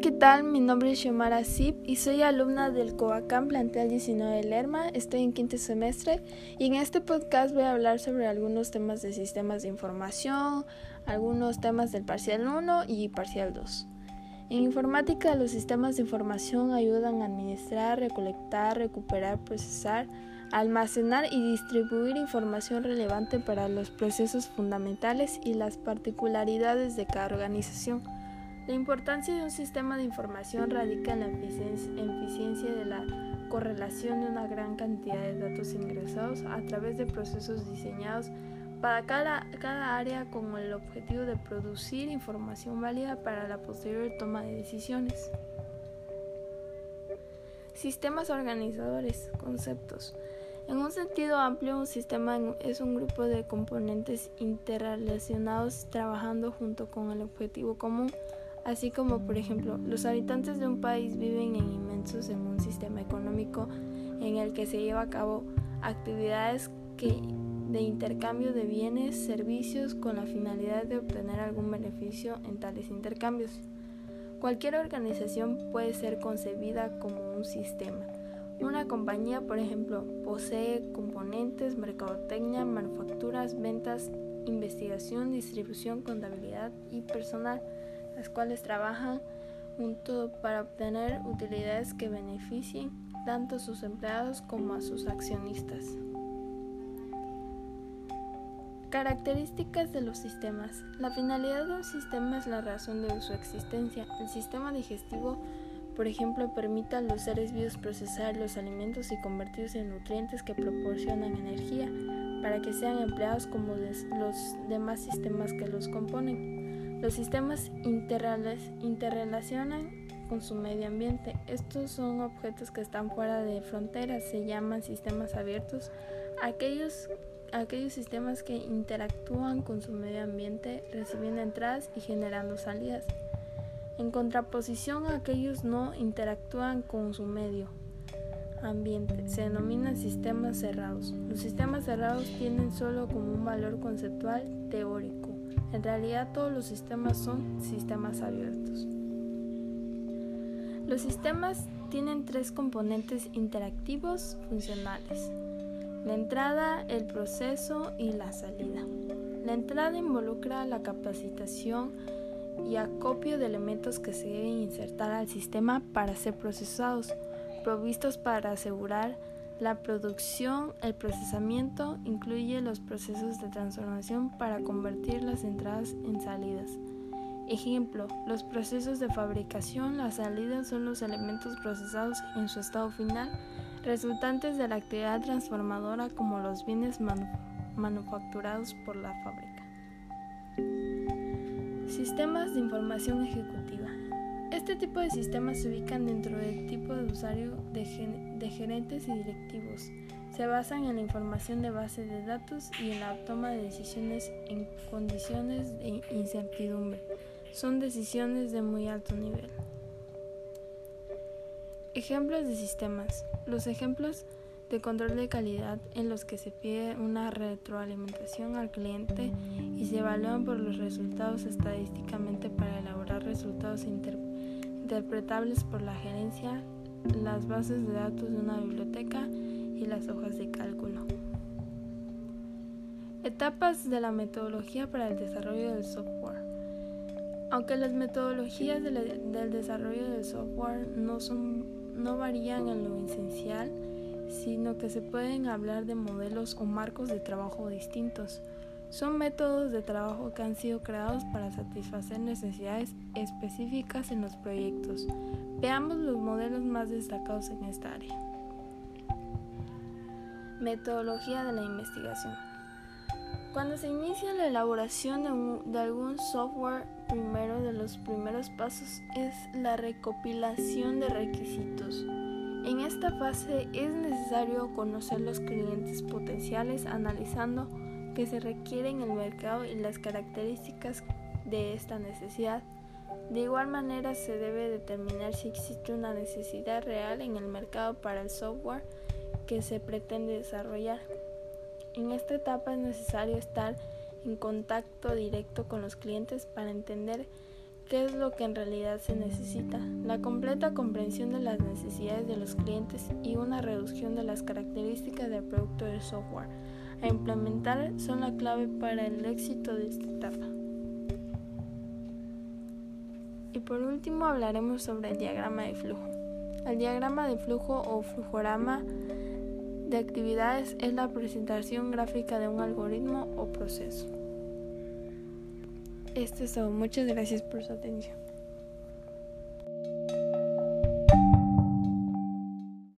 ¿qué tal? Mi nombre es Xiomara Zip y soy alumna del Coacam Plantel 19 de Lerma. Estoy en quinto semestre y en este podcast voy a hablar sobre algunos temas de sistemas de información, algunos temas del parcial 1 y parcial 2. En informática, los sistemas de información ayudan a administrar, recolectar, recuperar, procesar, almacenar y distribuir información relevante para los procesos fundamentales y las particularidades de cada organización. La importancia de un sistema de información radica en la eficiencia de la correlación de una gran cantidad de datos ingresados a través de procesos diseñados para cada, cada, área con el objetivo de producir información válida para la posterior toma de decisiones. Sistemas organizadores, conceptos. En un sentido amplio, un sistema es un grupo de componentes interrelacionados trabajando junto con el objetivo común así como por ejemplo los habitantes de un país viven en inmensos en un sistema económico en el que se lleva a cabo actividades de intercambio de bienes, servicios con la finalidad de obtener algún beneficio en tales intercambios. Cualquier organización puede ser concebida como un sistema. Una compañía, por ejemplo, posee componentes, mercadotecnia, manufacturas, ventas, investigación, distribución, contabilidad y personal las cuales trabajan junto para obtener utilidades que beneficien tanto a sus empleados como a sus accionistas. Características de los sistemas. La finalidad de un sistema es la razón de su existencia. El sistema digestivo, por ejemplo, permite a los seres vivos procesar los alimentos y convertirlos en nutrientes que proporcionan energía para que sean empleados como los demás sistemas que los componen. Los sistemas interrelacionan con su medio ambiente. Estos son objetos que están fuera de fronteras, se llaman sistemas abiertos. Aquellos, aquellos sistemas que interactúan con su medio ambiente recibiendo entradas y generando salidas. En contraposición a aquellos no interactúan con su medio ambiente, se denominan sistemas cerrados. Los sistemas cerrados tienen solo como un valor conceptual teórico. En realidad todos los sistemas son sistemas abiertos. Los sistemas tienen tres componentes interactivos funcionales. La entrada, el proceso y la salida. La entrada involucra la capacitación y acopio de elementos que se deben insertar al sistema para ser procesados, provistos para asegurar la producción, el procesamiento incluye los procesos de transformación para convertir las entradas en salidas. Ejemplo, los procesos de fabricación, las salidas son los elementos procesados en su estado final, resultantes de la actividad transformadora como los bienes manufacturados por la fábrica. Sistemas de información ejecutiva. Este tipo de sistemas se ubican dentro del tipo de usuario de, gerentes y directivos. Se basan en la información de base de datos y en la toma de decisiones en condiciones de incertidumbre. Son decisiones de muy alto nivel. Ejemplos de sistemas. Los ejemplos de control de calidad en los que se pide una retroalimentación al cliente y se evalúan por los resultados estadísticamente para elaborar resultados interpretativos interpretables por la gerencia, las bases de datos de una biblioteca y las hojas de cálculo. Etapas de la metodología para el desarrollo del software. Aunque las metodologías del desarrollo del software no varían en lo esencial, sino que se pueden hablar de modelos o marcos de trabajo distintos. Son métodos de trabajo que han sido creados para satisfacer necesidades específicas en los proyectos. Veamos los modelos más destacados en esta área. Metodología de la investigación. Cuando se inicia la elaboración de, algún software, primero de los primeros pasos es la recopilación de requisitos. En esta fase es necesario conocer los clientes potenciales analizando que se requiere en el mercado y las características de esta necesidad. De igual manera se debe determinar si existe una necesidad real en el mercado para el software que se pretende desarrollar. En esta etapa es necesario estar en contacto directo con los clientes para entender qué es lo que en realidad se necesita, la completa comprensión de las necesidades de los clientes y una reducción de las características del producto del software a implementar son la clave para el éxito de esta etapa. Y por último hablaremos sobre el diagrama de flujo. El diagrama de flujo o flujorama de actividades es la presentación gráfica de un algoritmo o proceso. Esto es todo. Muchas gracias por su atención.